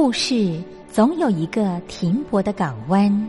故事总有一个停泊的港湾。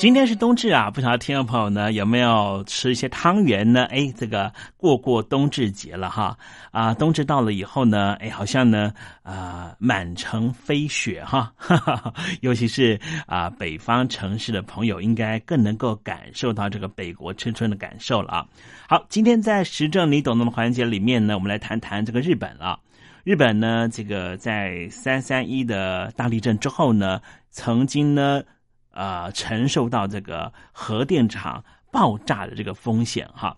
今天是冬至啊，不晓得听众朋友呢有没有吃一些汤圆呢？哎，这个过过冬至节了哈啊，冬至到了以后呢，哎，好像呢啊满城飞雪哈，哈 哈尤其是啊北方城市的朋友，应该更能够感受到这个北国春春的感受了啊。好，今天在时政你懂懂的环节里面呢，我们来谈谈这个日本了。日本呢，这个在三三一的大地震之后呢，曾经呢。呃，承受到这个核电厂爆炸的这个风险哈，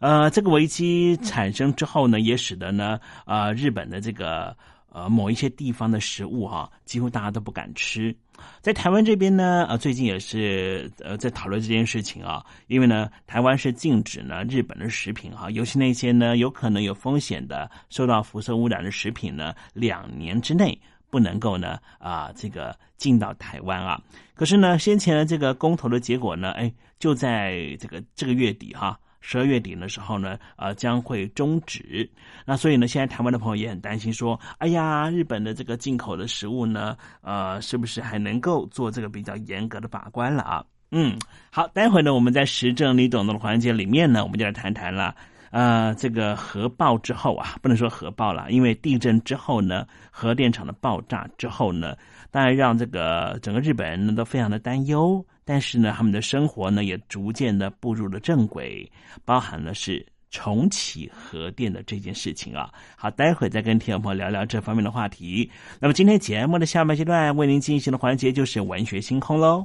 呃，这个危机产生之后呢，也使得呢，呃，日本的这个呃某一些地方的食物哈，几乎大家都不敢吃。在台湾这边呢，呃，最近也是呃在讨论这件事情啊，因为呢，台湾是禁止呢日本的食品哈，尤其那些呢有可能有风险的、受到辐射污染的食品呢，两年之内。不能够呢啊，这个进到台湾啊。可是呢，先前的这个公投的结果呢，哎，就在这个这个月底哈，十二月底的时候呢，呃，将会终止。那所以呢，现在台湾的朋友也很担心，说，哎呀，日本的这个进口的食物呢，呃，是不是还能够做这个比较严格的把关了啊？嗯，好，待会呢，我们在时政你懂的环节里面呢，我们就来谈谈了。呃，这个核爆之后啊，不能说核爆了，因为地震之后呢，核电厂的爆炸之后呢，当然让这个整个日本人呢都非常的担忧。但是呢，他们的生活呢也逐渐的步入了正轨，包含了是重启核电的这件事情啊。好，待会再跟听众朋友聊聊这方面的话题。那么今天节目的下半阶段为您进行的环节就是文学星空喽。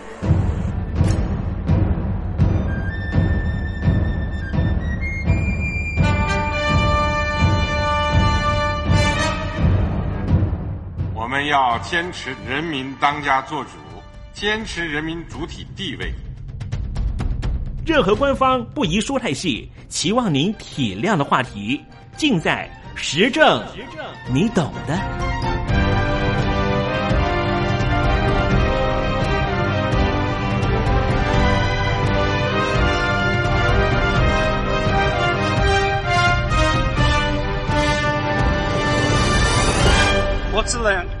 们要坚持人民当家作主，坚持人民主体地位。任何官方不宜说太细，期望您体谅的话题，尽在实政，你懂的。我只能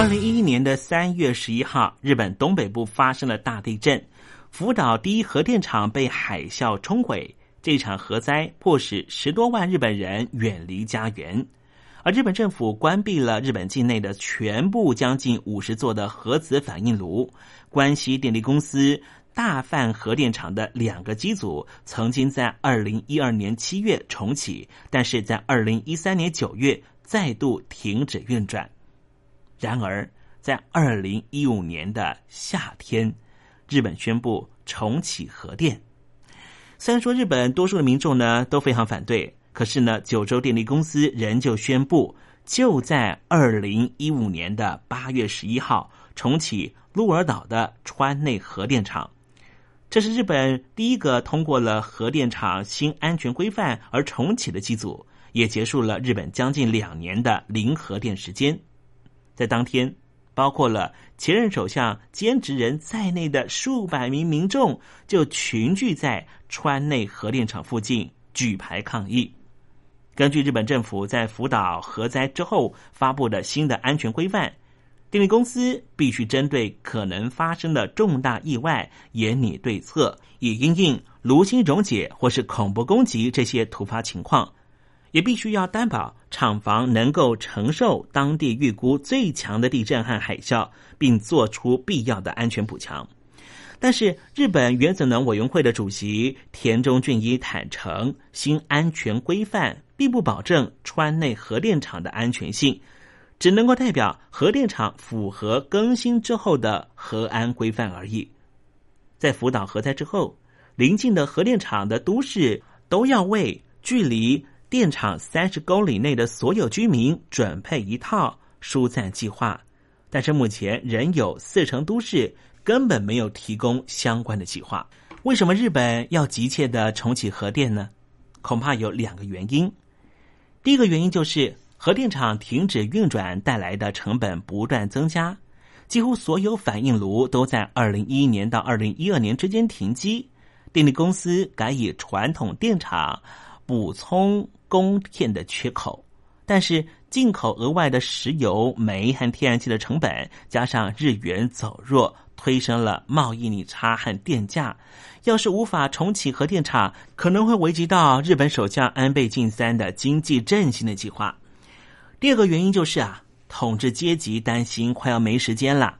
二零一一年的三月十一号，日本东北部发生了大地震，福岛第一核电厂被海啸冲毁。这场核灾迫使十多万日本人远离家园，而日本政府关闭了日本境内的全部将近五十座的核子反应炉。关西电力公司大范核电厂的两个机组曾经在二零一二年七月重启，但是在二零一三年九月再度停止运转。然而，在二零一五年的夏天，日本宣布重启核电。虽然说日本多数的民众呢都非常反对，可是呢，九州电力公司仍旧宣布，就在二零一五年的八月十一号重启鹿儿岛的川内核电厂。这是日本第一个通过了核电厂新安全规范而重启的机组，也结束了日本将近两年的零核电时间。在当天，包括了前任首相兼职人在内的数百名民众就群聚在川内核电厂附近举牌抗议。根据日本政府在福岛核灾之后发布的新的安全规范，电力公司必须针对可能发生的重大意外严拟对策，以应应炉心溶解或是恐怖攻击这些突发情况。也必须要担保厂房能够承受当地预估最强的地震和海啸，并做出必要的安全补强。但是，日本原子能委员会的主席田中俊一坦诚，新安全规范并不保证川内核电厂的安全性，只能够代表核电厂符合更新之后的核安规范而已。在福岛核灾之后，邻近的核电厂的都市都要为距离。电厂三十公里内的所有居民准备一套疏散计划，但是目前仍有四成都市根本没有提供相关的计划。为什么日本要急切的重启核电呢？恐怕有两个原因。第一个原因就是核电厂停止运转带来的成本不断增加，几乎所有反应炉都在二零一一年到二零一二年之间停机，电力公司改以传统电厂补充。供电的缺口，但是进口额外的石油、煤和天然气的成本，加上日元走弱，推升了贸易逆差和电价。要是无法重启核电厂，可能会危及到日本首相安倍晋三的经济振兴的计划。第二个原因就是啊，统治阶级担心快要没时间了。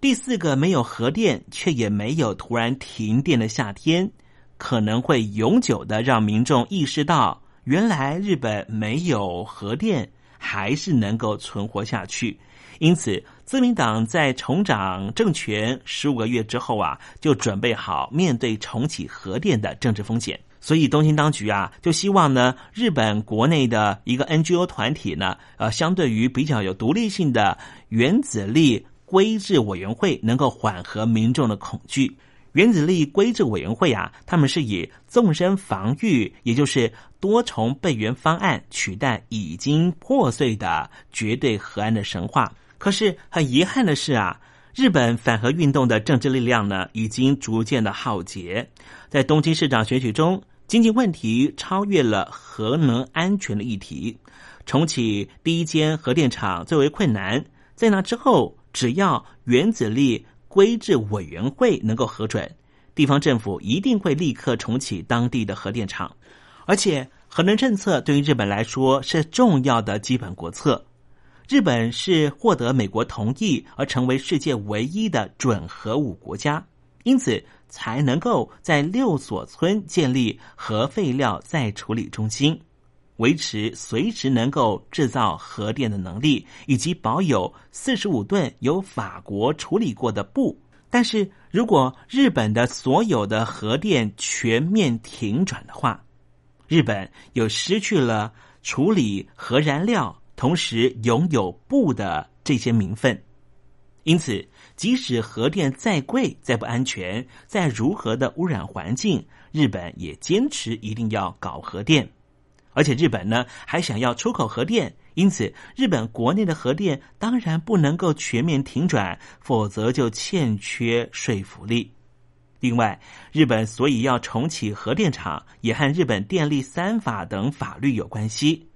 第四个，没有核电却也没有突然停电的夏天，可能会永久的让民众意识到。原来日本没有核电，还是能够存活下去。因此，自民党在重掌政权十五个月之后啊，就准备好面对重启核电的政治风险。所以，东京当局啊，就希望呢，日本国内的一个 NGO 团体呢，呃，相对于比较有独立性的原子力规制委员会，能够缓和民众的恐惧。原子力规制委员会啊，他们是以纵深防御，也就是多重备援方案取代已经破碎的绝对核安的神话。可是很遗憾的是啊，日本反核运动的政治力量呢，已经逐渐的耗竭。在东京市长选举中，经济问题超越了核能安全的议题。重启第一间核电厂最为困难，在那之后，只要原子力规制委员会能够核准，地方政府一定会立刻重启当地的核电厂。而且，核能政策对于日本来说是重要的基本国策。日本是获得美国同意而成为世界唯一的准核武国家，因此才能够在六所村建立核废料再处理中心。维持随时能够制造核电的能力，以及保有四十五吨由法国处理过的布。但是如果日本的所有的核电全面停转的话，日本又失去了处理核燃料，同时拥有布的这些名分。因此，即使核电再贵、再不安全、再如何的污染环境，日本也坚持一定要搞核电。而且日本呢还想要出口核电，因此日本国内的核电当然不能够全面停转，否则就欠缺说服力。另外，日本所以要重启核电厂，也和日本电力三法等法律有关系。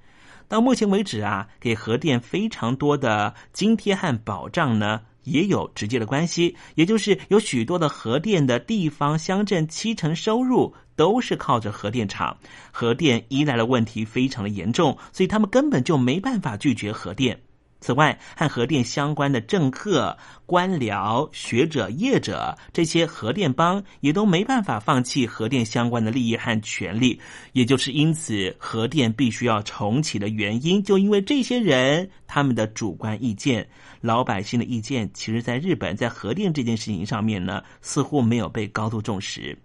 到目前为止啊，给核电非常多的津贴和保障呢。也有直接的关系，也就是有许多的核电的地方乡镇，七成收入都是靠着核电厂，核电依赖的问题非常的严重，所以他们根本就没办法拒绝核电。此外，和核电相关的政客、官僚、学者、业者，这些核电帮也都没办法放弃核电相关的利益和权利。也就是因此，核电必须要重启的原因，就因为这些人他们的主观意见，老百姓的意见，其实在日本在核电这件事情上面呢，似乎没有被高度重视。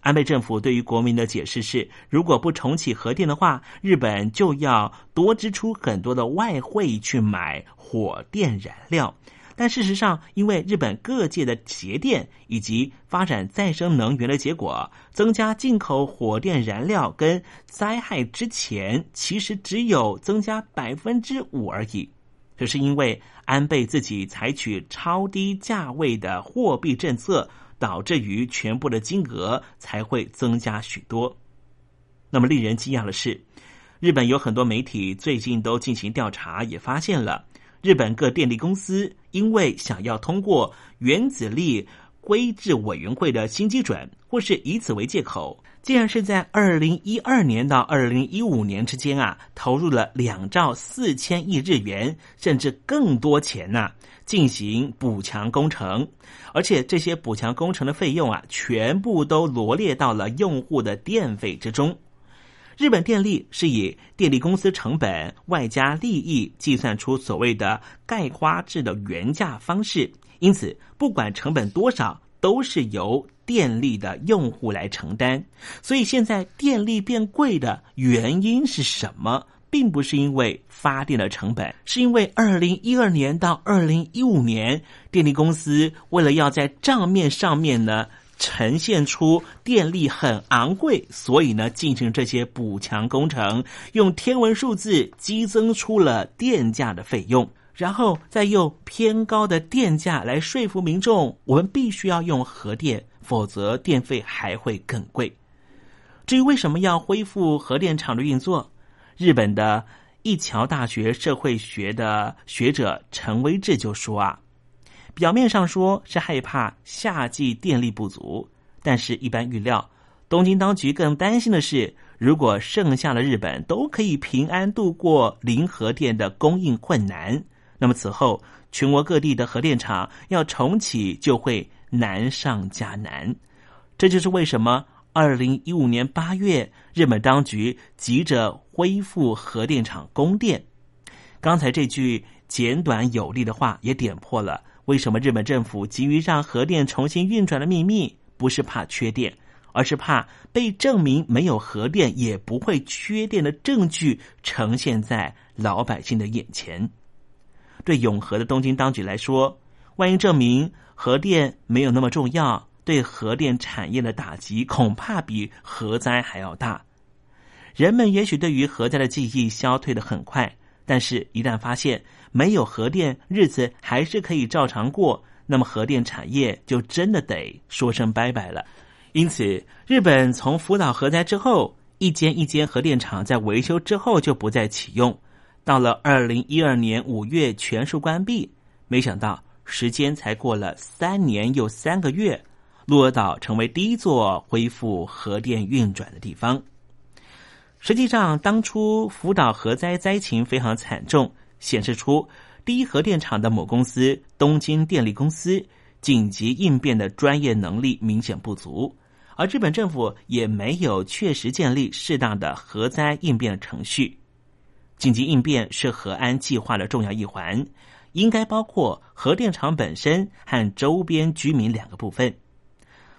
安倍政府对于国民的解释是：如果不重启核电的话，日本就要多支出很多的外汇去买火电燃料。但事实上，因为日本各界的节电以及发展再生能源的结果，增加进口火电燃料跟灾害之前，其实只有增加百分之五而已。这是因为安倍自己采取超低价位的货币政策。导致于全部的金额才会增加许多。那么令人惊讶的是，日本有很多媒体最近都进行调查，也发现了日本各电力公司因为想要通过原子力规制委员会的新基准，或是以此为借口，竟然是在二零一二年到二零一五年之间啊，投入了两兆四千亿日元，甚至更多钱呐。进行补强工程，而且这些补强工程的费用啊，全部都罗列到了用户的电费之中。日本电力是以电力公司成本外加利益计算出所谓的概花制的原价方式，因此不管成本多少，都是由电力的用户来承担。所以现在电力变贵的原因是什么？并不是因为发电的成本，是因为二零一二年到二零一五年，电力公司为了要在账面上面呢呈现出电力很昂贵，所以呢进行这些补强工程，用天文数字激增出了电价的费用，然后再用偏高的电价来说服民众，我们必须要用核电，否则电费还会更贵。至于为什么要恢复核电厂的运作？日本的一桥大学社会学的学者陈威志就说啊，表面上说是害怕夏季电力不足，但是一般预料，东京当局更担心的是，如果剩下的日本都可以平安度过零核电的供应困难，那么此后全国各地的核电厂要重启就会难上加难。这就是为什么。二零一五年八月，日本当局急着恢复核电厂供电。刚才这句简短有力的话，也点破了为什么日本政府急于让核电重新运转的秘密，不是怕缺电，而是怕被证明没有核电也不会缺电的证据呈现在老百姓的眼前。对永和的东京当局来说，万一证明核电没有那么重要。对核电产业的打击恐怕比核灾还要大。人们也许对于核灾的记忆消退的很快，但是，一旦发现没有核电，日子还是可以照常过，那么核电产业就真的得说声拜拜了。因此，日本从福岛核灾之后，一间一间核电厂在维修之后就不再启用，到了二零一二年五月全数关闭。没想到，时间才过了三年又三个月，鹿儿岛成为第一座恢复核电运转的地方。实际上，当初福岛核灾灾情非常惨重，显示出第一核电厂的母公司东京电力公司紧急应变的专业能力明显不足，而日本政府也没有确实建立适当的核灾应变程序。紧急应变是核安计划的重要一环，应该包括核电厂本身和周边居民两个部分。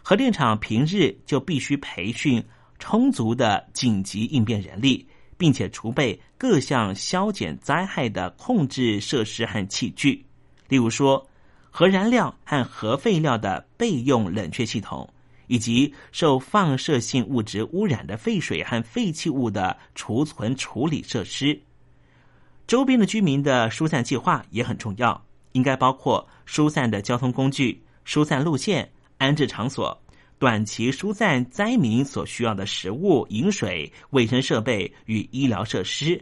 核电厂平日就必须培训。充足的紧急应变人力，并且储备各项消减灾害的控制设施和器具，例如说核燃料和核废料的备用冷却系统，以及受放射性物质污染的废水和废弃物的储存处理设施。周边的居民的疏散计划也很重要，应该包括疏散的交通工具、疏散路线、安置场所。短期疏散灾民所需要的食物、饮水、卫生设备与医疗设施；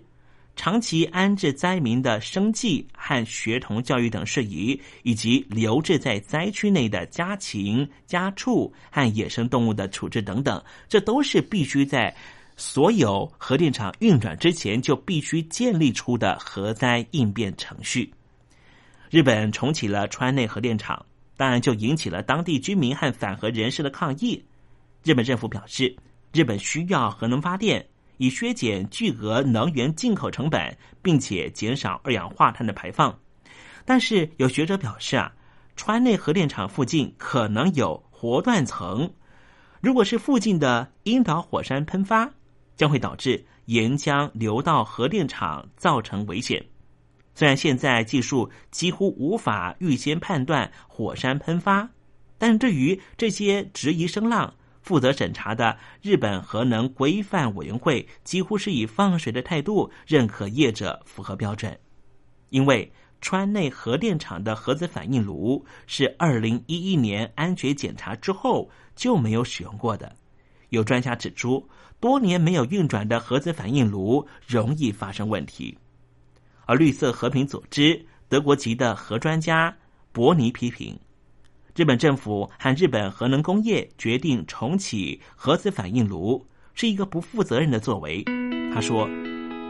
长期安置灾民的生计和学童教育等事宜，以及留置在灾区内的家禽、家畜和野生动物的处置等等，这都是必须在所有核电厂运转之前就必须建立出的核灾应变程序。日本重启了川内核电厂。当然，就引起了当地居民和反核人士的抗议。日本政府表示，日本需要核能发电，以削减巨额能源进口成本，并且减少二氧化碳的排放。但是，有学者表示啊，川内核电厂附近可能有活断层，如果是附近的樱岛火山喷发，将会导致岩浆流到核电厂，造成危险。虽然现在技术几乎无法预先判断火山喷发，但对于这些质疑声浪，负责审查的日本核能规范委员会几乎是以放水的态度认可业者符合标准。因为川内核电厂的核子反应炉是二零一一年安全检查之后就没有使用过的。有专家指出，多年没有运转的核子反应炉容易发生问题。而绿色和平组织德国籍的核专家伯尼批评，日本政府和日本核能工业决定重启核子反应炉是一个不负责任的作为。他说：“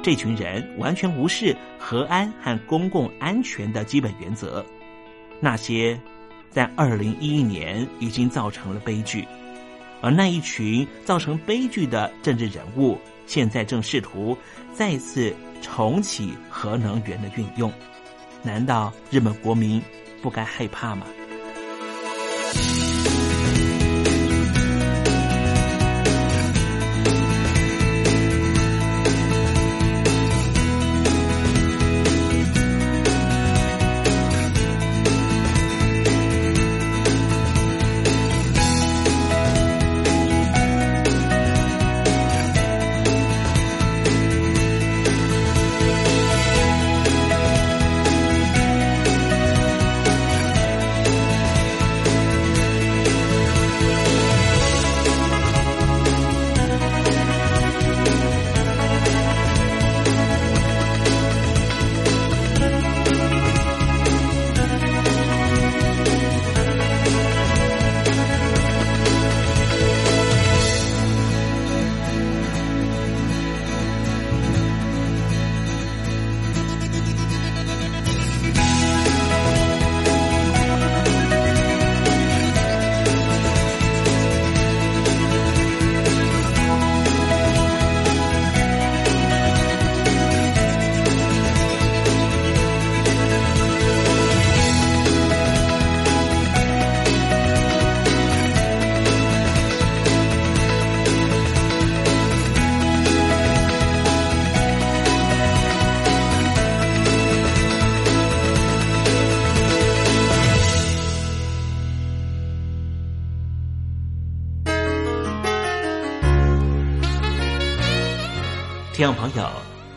这群人完全无视核安和公共安全的基本原则。那些在二零一一年已经造成了悲剧，而那一群造成悲剧的政治人物，现在正试图再次。”重启核能源的运用，难道日本国民不该害怕吗？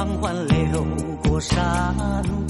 缓缓流过山。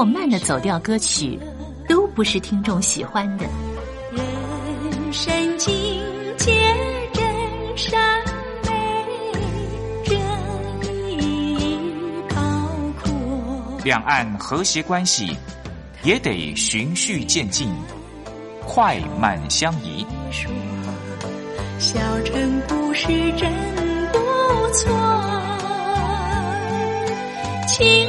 或慢的走调歌曲，都不是听众喜欢的。人生境界真善美，真意包括。两岸和谐关系也得循序渐进，快慢相宜。小城故事真不错，亲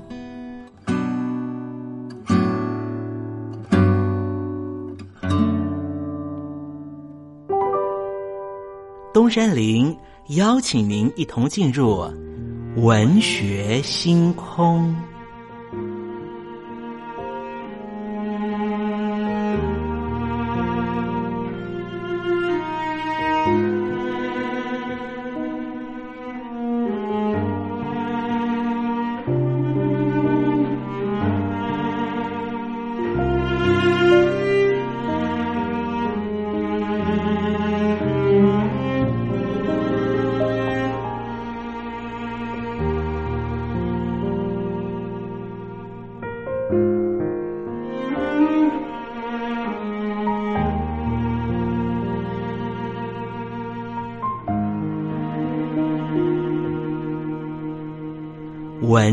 山林邀请您一同进入文学星空。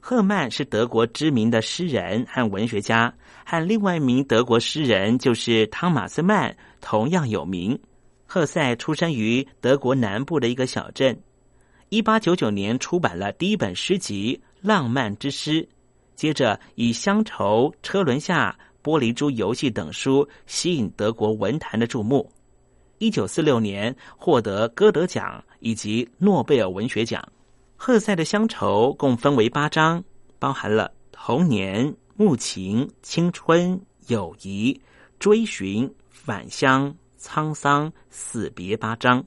赫曼是德国知名的诗人和文学家，和另外一名德国诗人就是汤马斯曼同样有名。赫塞出生于德国南部的一个小镇，一八九九年出版了第一本诗集《浪漫之诗》，接着以《乡愁》《车轮下》《玻璃珠游戏》等书吸引德国文坛的注目。一九四六年获得歌德奖以及诺贝尔文学奖。赫塞的乡愁共分为八章，包含了童年、暮情、青春、友谊、追寻、返乡、沧桑、死别八章。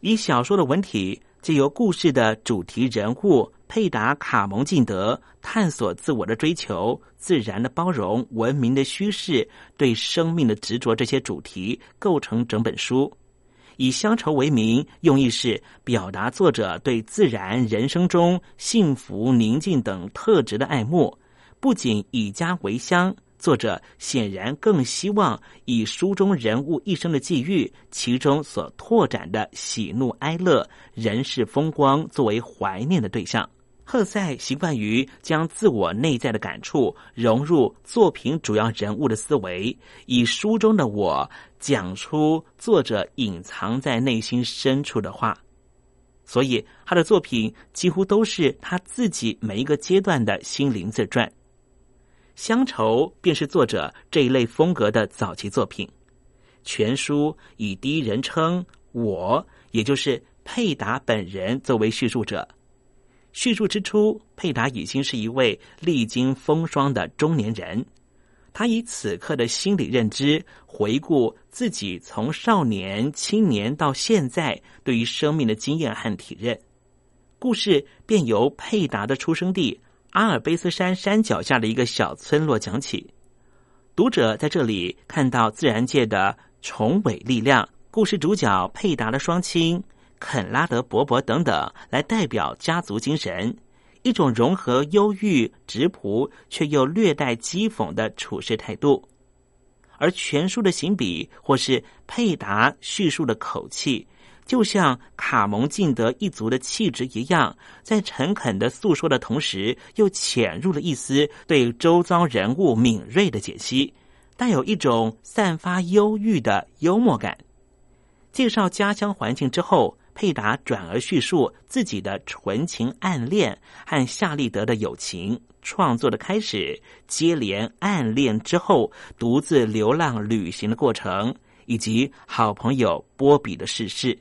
以小说的文体，借由故事的主题人物佩达·卡蒙进德探索自我的追求、自然的包容、文明的虚饰、对生命的执着这些主题，构成整本书。以乡愁为名，用意是表达作者对自然、人生中幸福、宁静等特质的爱慕。不仅以家为乡，作者显然更希望以书中人物一生的际遇，其中所拓展的喜怒哀乐、人世风光作为怀念的对象。赫塞习惯于将自我内在的感触融入作品主要人物的思维，以书中的我讲出作者隐藏在内心深处的话，所以他的作品几乎都是他自己每一个阶段的心灵自传。乡愁便是作者这一类风格的早期作品，全书以第一人称我，也就是佩达本人作为叙述者。叙述之初，佩达已经是一位历经风霜的中年人。他以此刻的心理认知回顾自己从少年、青年到现在对于生命的经验和体认。故事便由佩达的出生地阿尔卑斯山山脚下的一个小村落讲起。读者在这里看到自然界的重伟力量。故事主角佩达的双亲。肯拉德伯伯等等，来代表家族精神，一种融合忧郁、质朴却又略带讥讽的处事态度。而全书的行笔或是佩达叙述的口气，就像卡蒙敬德一族的气质一样，在诚恳的诉说的同时，又潜入了一丝对周遭人物敏锐的解析，带有一种散发忧郁的幽默感。介绍家乡环境之后。佩达转而叙述自己的纯情暗恋和夏利德的友情，创作的开始，接连暗恋之后，独自流浪旅行的过程，以及好朋友波比的逝世。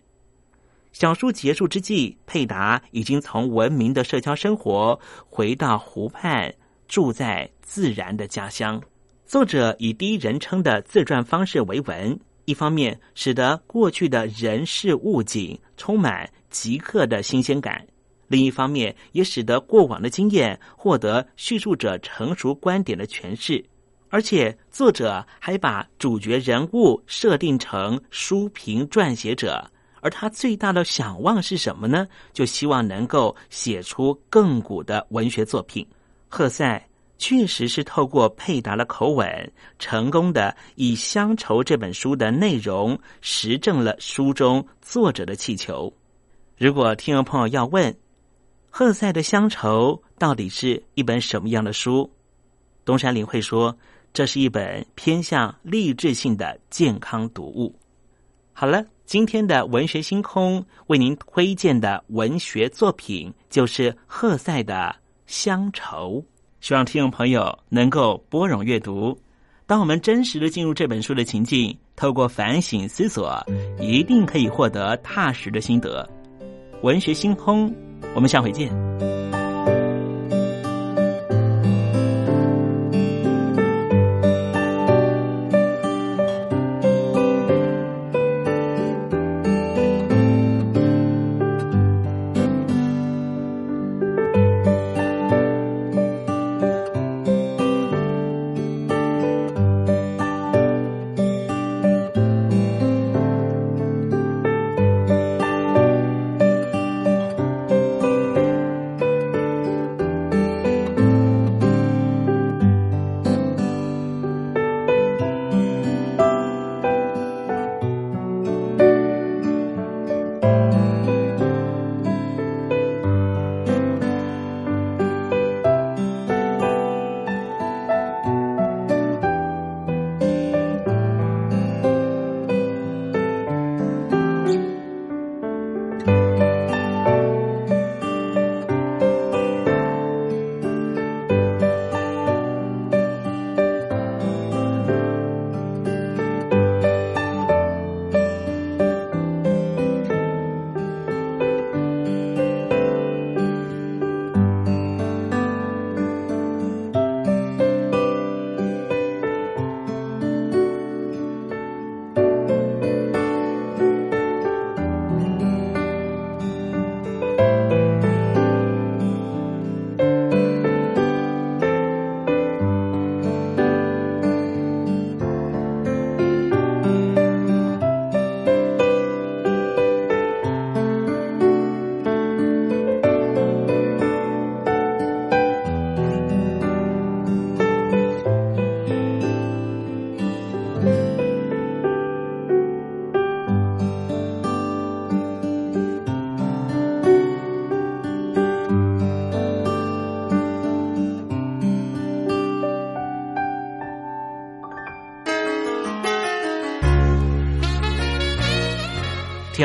小说结束之际，佩达已经从文明的社交生活回到湖畔，住在自然的家乡。作者以第一人称的自传方式为文。一方面使得过去的人事物景充满即刻的新鲜感，另一方面也使得过往的经验获得叙述者成熟观点的诠释。而且作者还把主角人物设定成书评撰写者，而他最大的想望是什么呢？就希望能够写出更古的文学作品。赫塞。确实是透过佩达的口吻，成功的以《乡愁》这本书的内容实证了书中作者的气球。如果听众朋友要问，赫塞的《乡愁》到底是一本什么样的书？东山林会说，这是一本偏向励志性的健康读物。好了，今天的文学星空为您推荐的文学作品就是赫塞的《乡愁》。希望听众朋友能够拨冗阅读。当我们真实的进入这本书的情境，透过反省思索，一定可以获得踏实的心得。文学星空，我们下回见。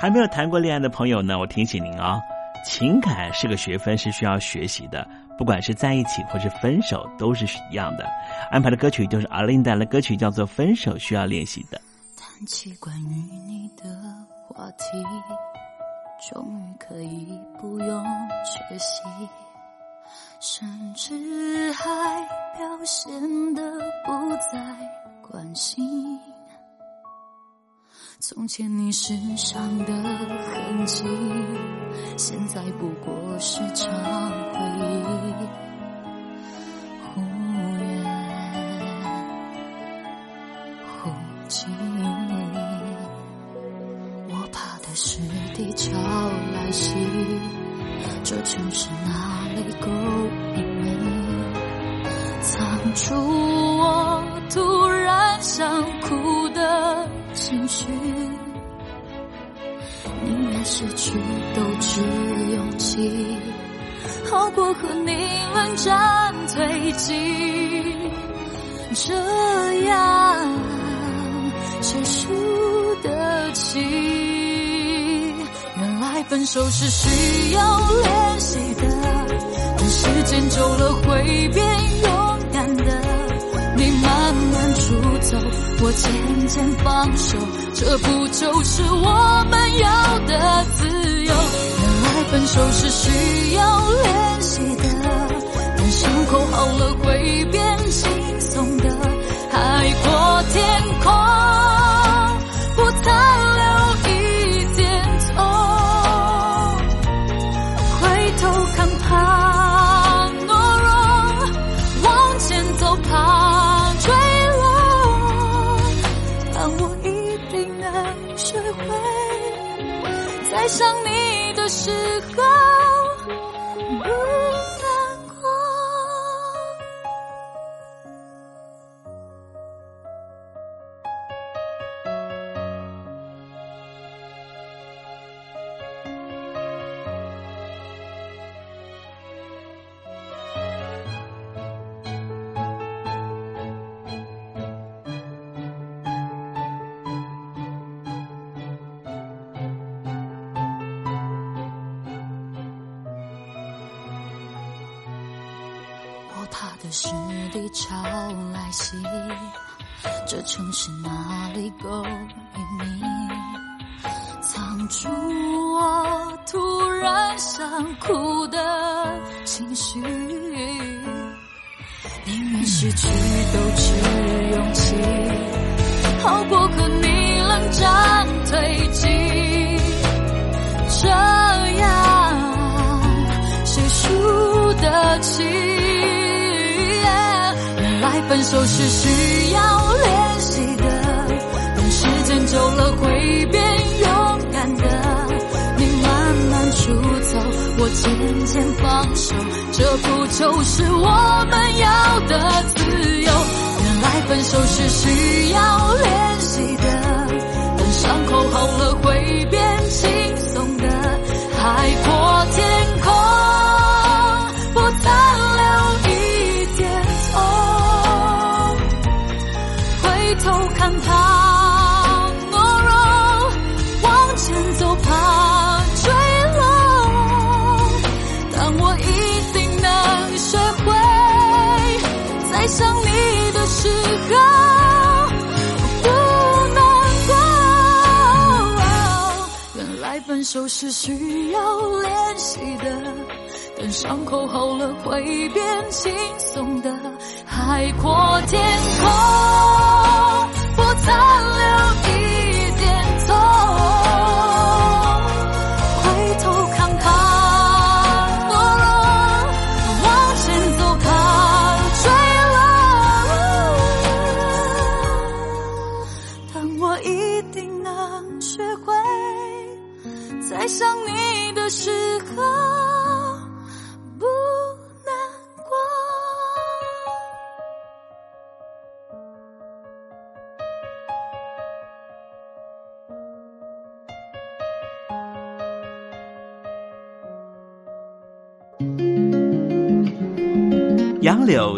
还没有谈过恋爱的朋友呢，我提醒您哦，情感是个学分，是需要学习的。不管是在一起或是分手，都是一样的。安排的歌曲就是阿琳带来的歌曲，叫做《分手需要练习的》。谈起关于你的话题，终于可以不用学习，甚至还表现的不再关心。从前你身上的痕迹，现在不过是场回忆。手是需要练习的，等时间久了会变勇敢的。你慢慢出走，我渐渐放手，这不就是我们要的自由？原来分手是需要练习的，等伤口好了会变轻是是地潮来袭，这城市哪里够隐秘，藏住我突然想哭的情绪。宁愿失去都只勇气，好过和你冷战推进。这样谁输得起？分手是需要练习的，等时间久了会变勇敢的。你慢慢出走，我渐渐放手，这不就是我们要的自由？原来分手是需要练习的，等伤口好了会变头看怕懦弱，往前走怕坠落。但我一定能学会，在想你的时候不难过。原来分手是需要练习的，等伤口好了会变轻松的。海阔天空，